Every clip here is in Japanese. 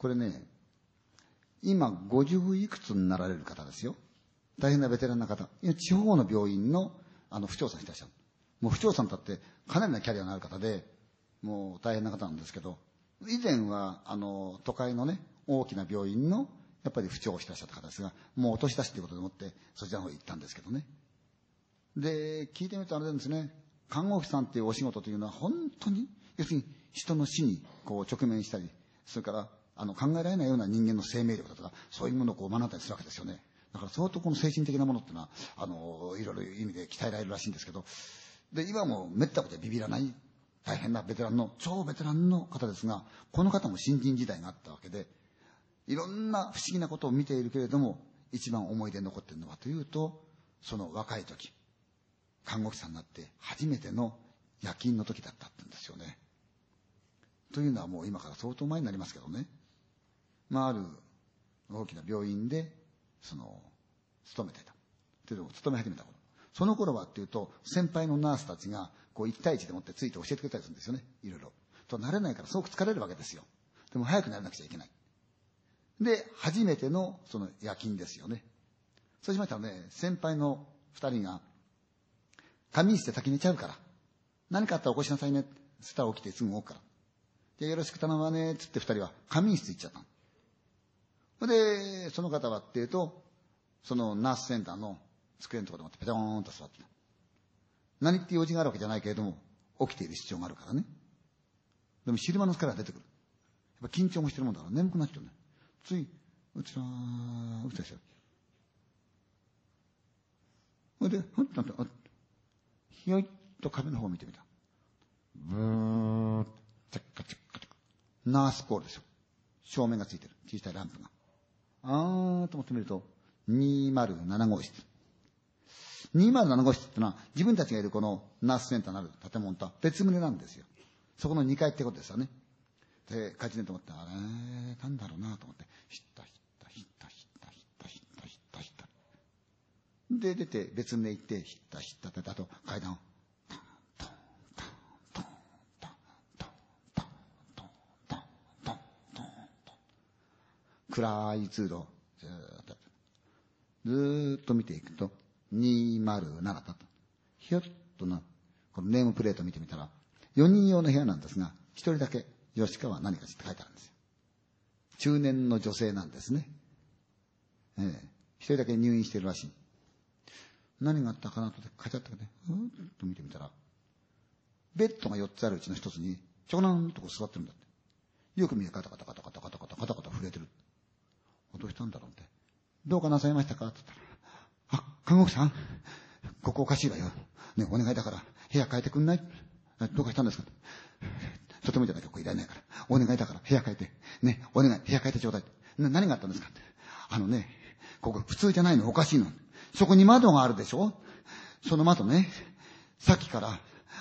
これね、今50いくつになられる方ですよ。大変なベテランな方。地方の病院のあの、府長さんいらっしゃる。もう府長さんだってかなりのキャリアのある方で、もう大変な方なんですけど、以前は、あの、都会のね、大きな病院の、やっぱり府長をしてらっしゃった方ですが、もうお年出しということでもって、そちらの方へ行ったんですけどね。で、聞いてみるとあれなんですね、看護婦さんっていうお仕事というのは本当に、要するに人の死にこう直面したり、それからあの考えられないような人間の生命力だとか、そういうものをこう学んだりするわけですよね。だから相当この精神的なものっていうのは、あの、いろいろ意味で鍛えられるらしいんですけど、で、今もめったことでビビらない、大変なベテランの、超ベテランの方ですが、この方も新人時代があったわけで、いろんな不思議なことを見ているけれども、一番思い出に残っているのはというと、その若い時、看護師さんになって初めての夜勤の時だったって言うんですよね。というのはもう今から相当前になりますけどね。まあ、ある大きな病院でその、勤めてた。というのを勤め始めた頃。その頃はっていうと、先輩のナースたちが、こう、一対一でもってついて教えてくれたりするんですよね。いろいろ。と、慣れないからすごく疲れるわけですよ。でも早くならなくちゃいけない。で、初めての、その夜勤ですよね。そうしましたらね、先輩の二人が、仮眠室で先寝ちゃうから、何かあったら起こしなさいね。そしたら起きてすぐ動くから。で、よろしく頼むわね、つって二人は仮眠室行っちゃったの。それで、その方はっていうと、そのナースセンターの机のところでもってペターンと座ってた。何って用事があるわけじゃないけれども、起きている必要があるからね。でも昼間の疲れが出てくる。やっぱ緊張もしてるもんだから眠くなっちゃうね。つい、うちらー、うつでしょ。ほいで、ふっとなって、ひよいっと壁の方を見てみた。ブーッ、チャッカチャッカチャッカ。ナースコールですよ。照明がついてる。小さいランプが。あーと思ってみると、207号室。207号室ってのは、自分たちがいるこのナースセンターなる建物とは別棟なんですよ。そこの2階ってことですよね。で、帰ってねと思って、あれ、なんだろうなと思って、ひったひったひったひったひったひったひったひった。で、出て別棟行って、ひったひったって、あと階段を、暗い通路、ずーっと、ずーっと見ていくと、207だと。ひょっとな、このネームプレート見てみたら、4人用の部屋なんですが、1人だけ、吉川何かって書いてあるんですよ。中年の女性なんですね。ええ一人だけ入院してるらしい。何があったかなと書いてあったけどね、うんと見てみたら、ベッドが4つあるうちの1つに、ちょこなんとこ座ってるんだって。よく見るカタカタカタカタカタカタカタカタ震えてる。どうしたんだろうって。どうかなさいましたか？って言ったら、あ、看護婦さん、ここおかしいわよ。ね、お願いだから、部屋変えてくんない？どうかしたんですか？とてもじゃなきゃここいらないから。お願いだから部屋変えて。ね、お願い、部屋変えてちょうだい。な、何があったんですか？って。あのね、ここ普通じゃないのおかしいの。そこに窓があるでしょ？その窓ね、さっきから、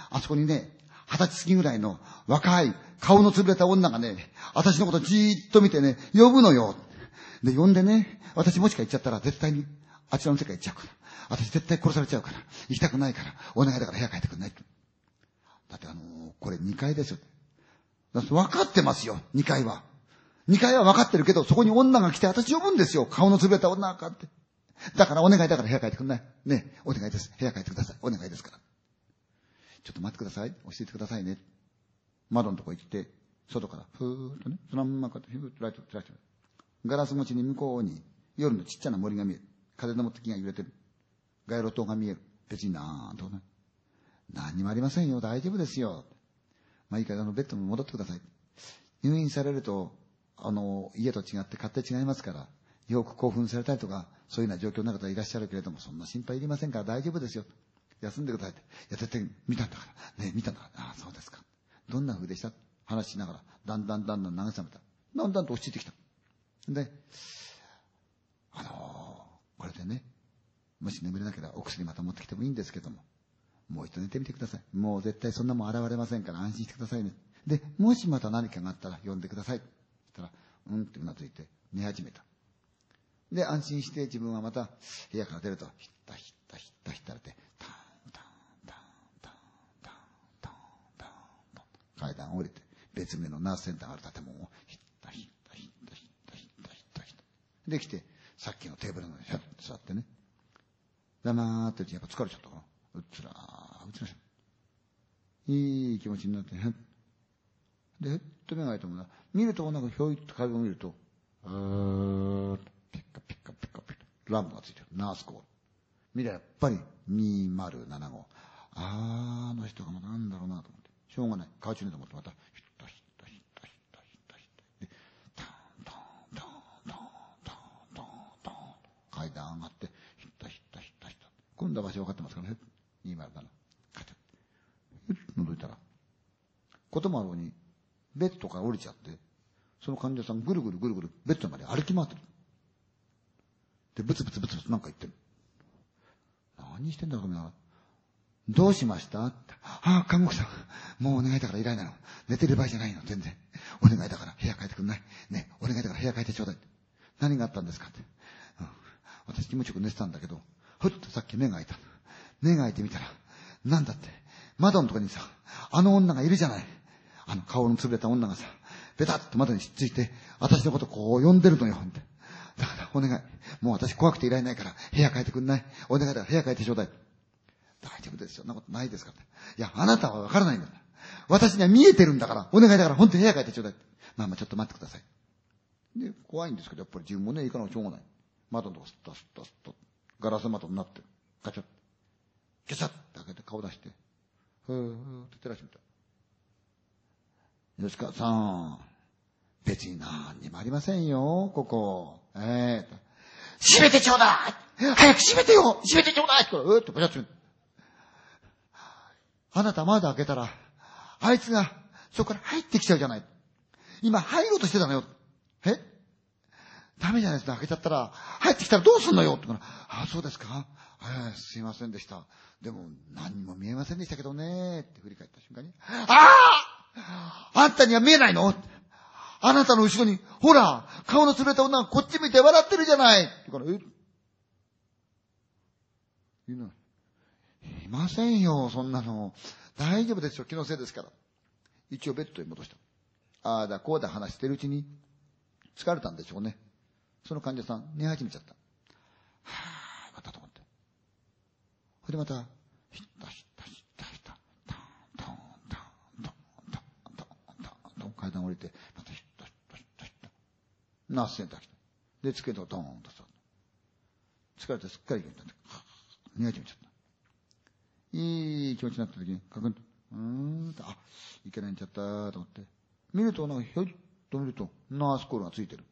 あそこにね、二十歳過ぎぐらいの若い顔の潰れた女がね、私のことじーっと見てね、呼ぶのよ。で、呼んでね、私もしか行っちゃったら絶対にあちらの世界行っちゃうから。私絶対殺されちゃうから。行きたくないから。お願いだから部屋帰ってくんないだってあのー、これ2階ですよ。だって分かってますよ、2階は。2階は分かってるけど、そこに女が来て私呼ぶんですよ。顔の潰れた女がって。だからお願いだから部屋帰ってくんない。ねお願いです。部屋帰ってください。お願いですから。ちょっと待ってください。教えてくださいね。窓のとこ行って、外から、ふーっとね、そのままこうやって、ふーっとライト、ライト。ガラス越しに向こうに夜のちっちゃな森が見える。風の持って木が揺れてる。街路灯が見える。別になんとね。何もありませんよ。大丈夫ですよ。まあいいから、あの、ベッドに戻ってください。入院されると、あの、家と違って勝手違いますから、よく興奮されたりとか、そういうような状況の方いらっしゃるけれども、そんな心配いりませんから大丈夫ですよ。休んでくださいって。いや、絶対見たんだから。ね、見たんだから。ああ、そうですか。どんな風でした？話しながら、だんだんだんだん慰めた。だんだんと落ち着いてきた。で、あのー、これでね、もし眠れなければお薬また持ってきてもいいんですけども、もう一度寝てみてください。もう絶対そんなもん現れませんから安心してくださいね。で、もしまた何かがあったら呼んでください。そしたら、うんってうなずいて寝始めた。で、安心して自分はまた部屋から出ると、ひったひったひったひったれて、タンタンタンタンタンタンタンタン階段を降りて、別名のナースセンターがある建物をひったひったひったできて、さっきのテーブルの上にひゃって座ってね。黙っててやっぱ疲れちゃったから。うっつらー、うつらしいい気持ちになって、へっ。で、へっと目が開いたもんな。見ると、なんかひょいっと壁を見ると、あーピッカピッカピッカピッカ。ランプがついてる。ナースコール。見りゃやっぱり2075。あー、あの人がまたなんだろうなと思って。しょうがない。顔中にと思ってまた、ヒッタヒッタヒッタヒッタヒッタヒッタ。で、タンタンタンタンタンタンタン上がって、ヒッタヒッタヒッタヒッタ。今度は場所分かってますからね。207。カチャッ。覗いたら、こともあろうに、ベッドから降りちゃって、その患者さんぐるぐるぐるぐるベッドまで歩き回ってる。で、ブツブツブツブツなんか言ってる。何してんだろうな。どうしました？ってああ、看護師さん。もうお願いだから依頼なの。寝てる場合じゃないの、全然。お願いだから部屋変えてくんない。ね、お願いだから部屋変えてちょうだい。何があったんですか？って。私気持ちよく寝てたんだけど、ふっとさっき目が開いた。目が開いてみたら、なんだって、窓のとこにさ、あの女がいるじゃない。あの顔の潰れた女がさ、ベタッと窓にしっついて、私のことこう呼んでるのよ、って。だからお願い。もう私怖くていられないから、部屋変えてくんない。お願いだから部屋変えてちょうだい。大丈夫ですよ。そんなことないですから。いや、あなたはわからないんだ。私には見えてるんだから、お願いだから本当に部屋変えてちょうだい。まあまあちょっと待ってください。で、怖いんですけど、やっぱり自分もね、行かなきゃしょうがない。窓のとこスッとスッとスッと、ガラス窓になって、ガチャッ、ギャチャッって開けて顔出して、ふーって照らしてみた。吉川さん、別に何にもありませんよ、ここ。ええー、閉めてちょうだい早く閉めてよ閉めてちょうだいって、うーってパチャッとあなた窓開けたら、あいつがそこから入ってきちゃうじゃない。今入ろうとしてたのよ。ダメじゃないですか。開けちゃったら、入ってきたらどうすんのよって言ったら、あ、そうですか？えー、すいませんでした。でも、何も見えませんでしたけどね。って振り返った瞬間に、あああんたには見えないのあなたの後ろに、ほら、顔の潰れた女がこっち見て笑ってるじゃないって言うから、えいない。いませんよ、そんなの。大丈夫ですよ、気のせいですから。一応ベッドに戻した。ああだ、こうだ話してるうちに、疲れたんでしょうね。その患者さん寝始めちゃった。はぁ、ったと思って。それでまた、ひったひったひったひった、たんたんたんたんたんたんたんと階段降りて、またひったひったひったひった。ナースセンター来た。で、つけたドーンと座。疲れてすっかり元気になって、寝始めちゃった。いい気持ちになった時に、かくんと、うーんと、あ、いけないんちゃったと思って。見ると、なんかひょいっと見ると、ナースコールがついてる。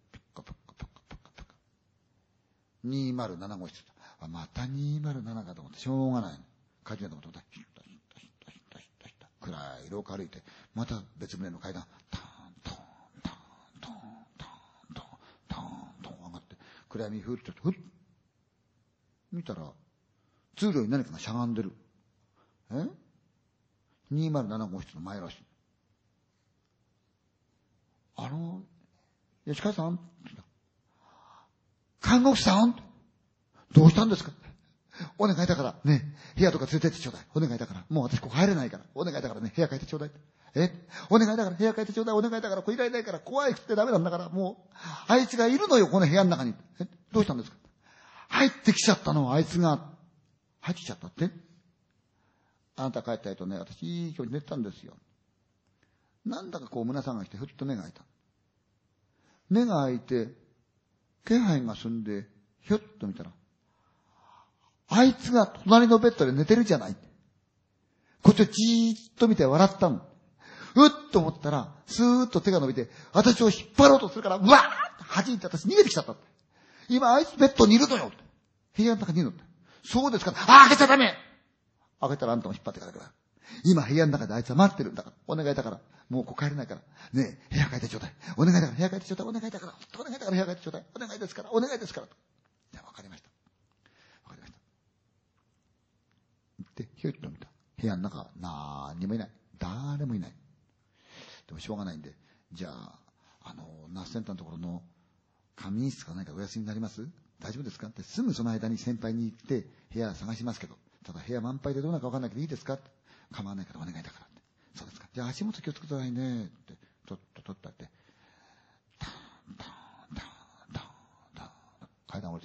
207号室。あ、また207かと思って、しょうがないの。帰りなと思って、ヒッタヒッタヒッタヒッタヒッタヒッタ。暗い廊下歩いて、また別棟の階段、タントンタントンタントンタントン上がって、暗闇ふっと、ふっ。見たら、通路に何かがしゃがんでる。え ?207 号室の前らしい。あの、吉川さん看護師さん？どうしたんですか？お願いだから、ね、部屋とか連れてってちょうだい。お願いだから。もう私ここ入れないから。お願いだからね、部屋変えてちょうだい。え？お願いだから部屋変えてちょうだい。お願いだから、こいられないから、怖いくってダメなんだから、もう、あいつがいるのよ、この部屋の中に。え？どうしたんですか？入ってきちゃったの、あいつが。入ってきちゃったって？あなた帰ったとね、私いい日に寝てたんですよ。なんだかこう胸探してふっと目が開いた。目が開いて、気配が済んで、ひょっと見たら、あいつが隣のベッドで寝てるじゃない。こっちをじーっと見て笑ったの。うっと思ったら、スーッと手が伸びて、私を引っ張ろうとするから、うわーって弾いて私逃げてきちゃった。今あいつベッドにいるのよ。部屋の中にいるの。そうですか。ああ、開けちゃダメ開けたらあんたも引っ張ってからから。今部屋の中であいつは待ってるんだから。お願いだから。もうここ帰れないから。ねえ、部屋変えてちょうだい。お願いだから、部屋変えてちょうだい。お願いだから。お願いだから部屋変えてちょうだい。お願いですから。お願いですから。いや、わかりました。わかりました。で、ひょいっと見た。部屋の中、なーにもいない。誰もいない。でもしょうがないんで、じゃあ、あの、ナースセンターのところの仮眠室か何かお休みになります？大丈夫ですか？ってすぐその間に先輩に行って部屋探しますけど。ただ部屋満杯でどうなるかわかんないけどいいですか？構わないからお願いだから。じゃあ足元気をつけてくださいね。って、とっととったって。タンタンタンタンタン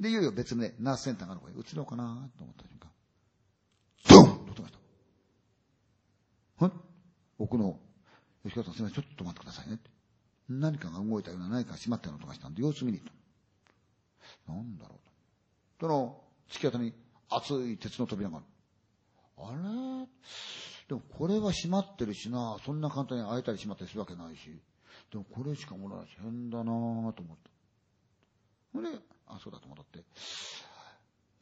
で、いよいよ別名、ナースセンターがある方へ移ろうかなと思った瞬間、ドンと音がした。はい奥の、吉川さんすみません、ちょっと待ってくださいねって。何かが動いたような、何かが閉まったような音がしたんで、様子見に行った。なんだろうと。その、突き当たりに熱い鉄の扉がある。あれ？でもこれは閉まってるしな、そんな簡単に開いたり閉まったりするわけないし。でもこれしかもらないし、変だなぁと思った。ほれ、あ、そうだと戻って。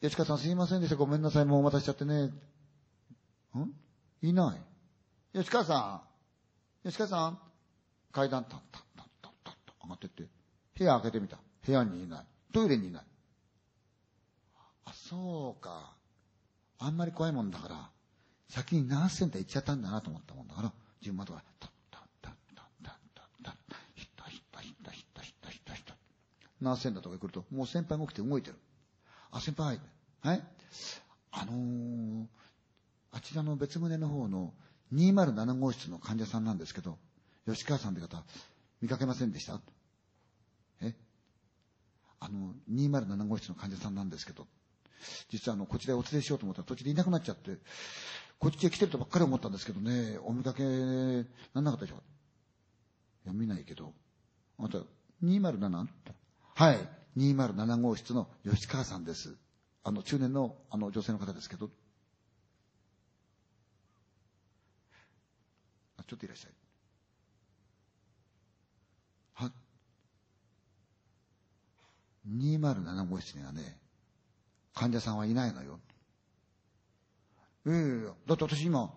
吉川さんすいませんでした。ごめんなさい。もうお待たせしちゃってね。ん？いない。吉川さん吉川さん階段、タッタッタッタッタッと上がってって、部屋開けてみた。部屋にいない。トイレにいない。あ、そうか。あんまり怖いもんだから、先にナースセンター行っちゃったんだなと思ったもんだから、順番とか、タッタッタッタッタッタッタッ、ヒッタヒッタヒッタヒッタヒッタヒッタヒッタ。ナースセンターとか来ると、もう先輩が起きて動いてる。あ、先輩。はいあのー、あちらの別棟の方の207号室の患者さんなんですけど、吉川さんって方、見かけませんでしたえあの、207号室の患者さんなんですけど、実はあの、こちらへお連れしようと思ったら途中でいなくなっちゃって、こっちへ来てるとばっかり思ったんですけどね、お見かけ、なんなかったでしょいや、見ないけど。あなた、207? はい、207号室の吉川さんです。あの、中年の、あの、女性の方ですけど。あ、ちょっといらっしゃい。は？207号室にはね、患者さんはいないのよ。ええだって私今、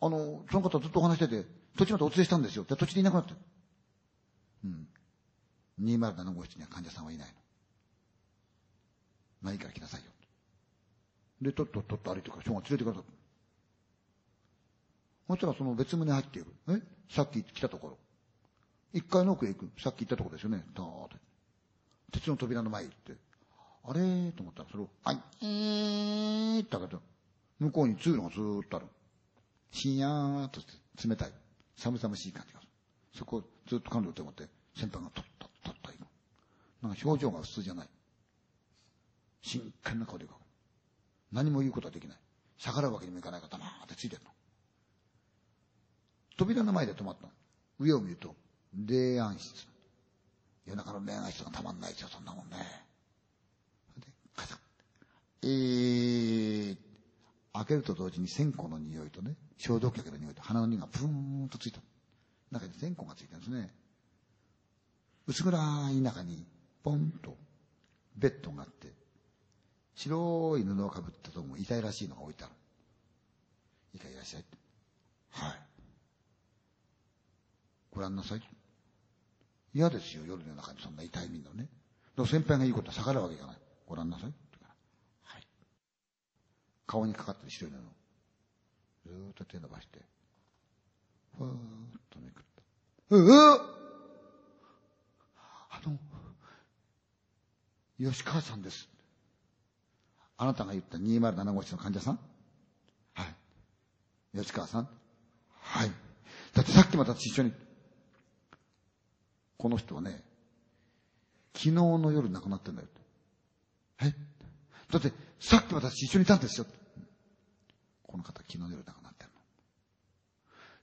あの、その方ずっとお話してて、途中までお連れしたんですよ。で、途中でいなくなって。うん。207号室には患者さんはいないの。まあいいから来なさいよ。で、とっとっとっと歩いてから、しょうが連れてくださった。そしたらその別棟入っている。え？さっき来たところ。一階の奥へ行く。さっき行ったところですよね。たーって。鉄の扉の前へ行って。あれーと思ったら、それを、はい、えーって開けた。向こうに通路がずーっとある。しやーっとして冷たい。寒々しい感じがする。そこをずっと彼女と思って、先輩がとっとっとっと行く。なんか表情が普通じゃない。真剣な顔で行く。何も言うことはできない。逆らうわけにもいかないから黙ってついてるの。扉の前で止まったの。上を見ると、霊安室。夜中の霊安室がたまんないですよ、そんなもんね。で、カチャッ。えー、開けると同時に線香の匂いとね、消毒薬の匂いと鼻の匂いがプーンとついた。中に線香がついてるんですね。薄暗い中に、ポンと、ベッドがあって、白い布をかぶったとも痛いらしいのが置いてある。いいかいらっしゃい。はい。ご覧なさい。嫌ですよ、夜の中にそんな痛い目のね。でも先輩が言うことは逆らうわけいかない。ご覧なさ。い。顔にかかってる白い布。ずーっと手伸ばして、ふーっとめくった。ううあの、吉川さんです。あなたが言った207号室の患者さん？はい。吉川さん？はい。だってさっきまた一緒に、この人はね、昨日の夜亡くなってんだよって。だってさっき私一緒にいたんですよ。この方昨日の夜亡くなってんの。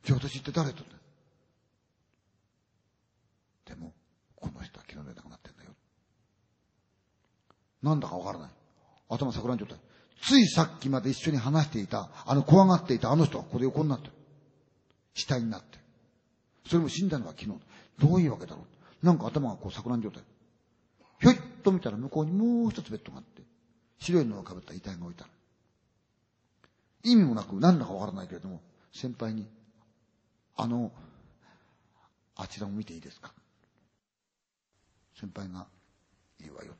じゃあ私って誰と？でも、この人は昨日の夜亡くなってんだよ。なんだかわからない。頭錯乱状態。ついさっきまで一緒に話していた、あの怖がっていたあの人はここで横になってる。死体になって。それも死んだのは昨日。どういうわけだろう。なんか頭がこう錯乱状態。ひょいっと見たら向こうにもう一つベッドがあって、白い布をかぶった遺体が置いてある。意味もなく何だかわからないけれども、先輩に、あの、あちらを見ていいですか？先輩が、いいわよ。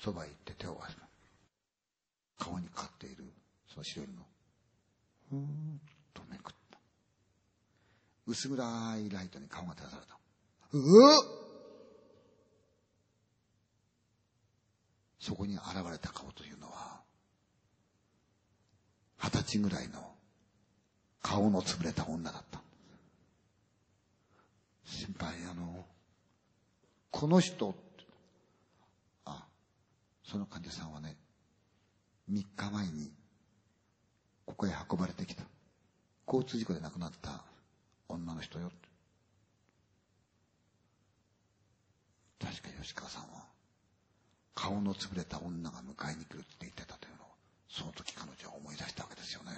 そばへ行って手を合わせた。顔にかかっている、その白い布。ふーっとめくった。薄暗いライトに顔が照らされた。うぅそこに現れた顔というのは、二十歳ぐらいの顔の潰れた女だった。先輩、あの、この人、あ、その患者さんはね、3日前に、ここへ運ばれてきた。交通事故で亡くなった女の人よ。確か吉川さんは、顔の潰れた女が迎えに来るって言ってたというのを、その時彼女は思い出したわけですよね。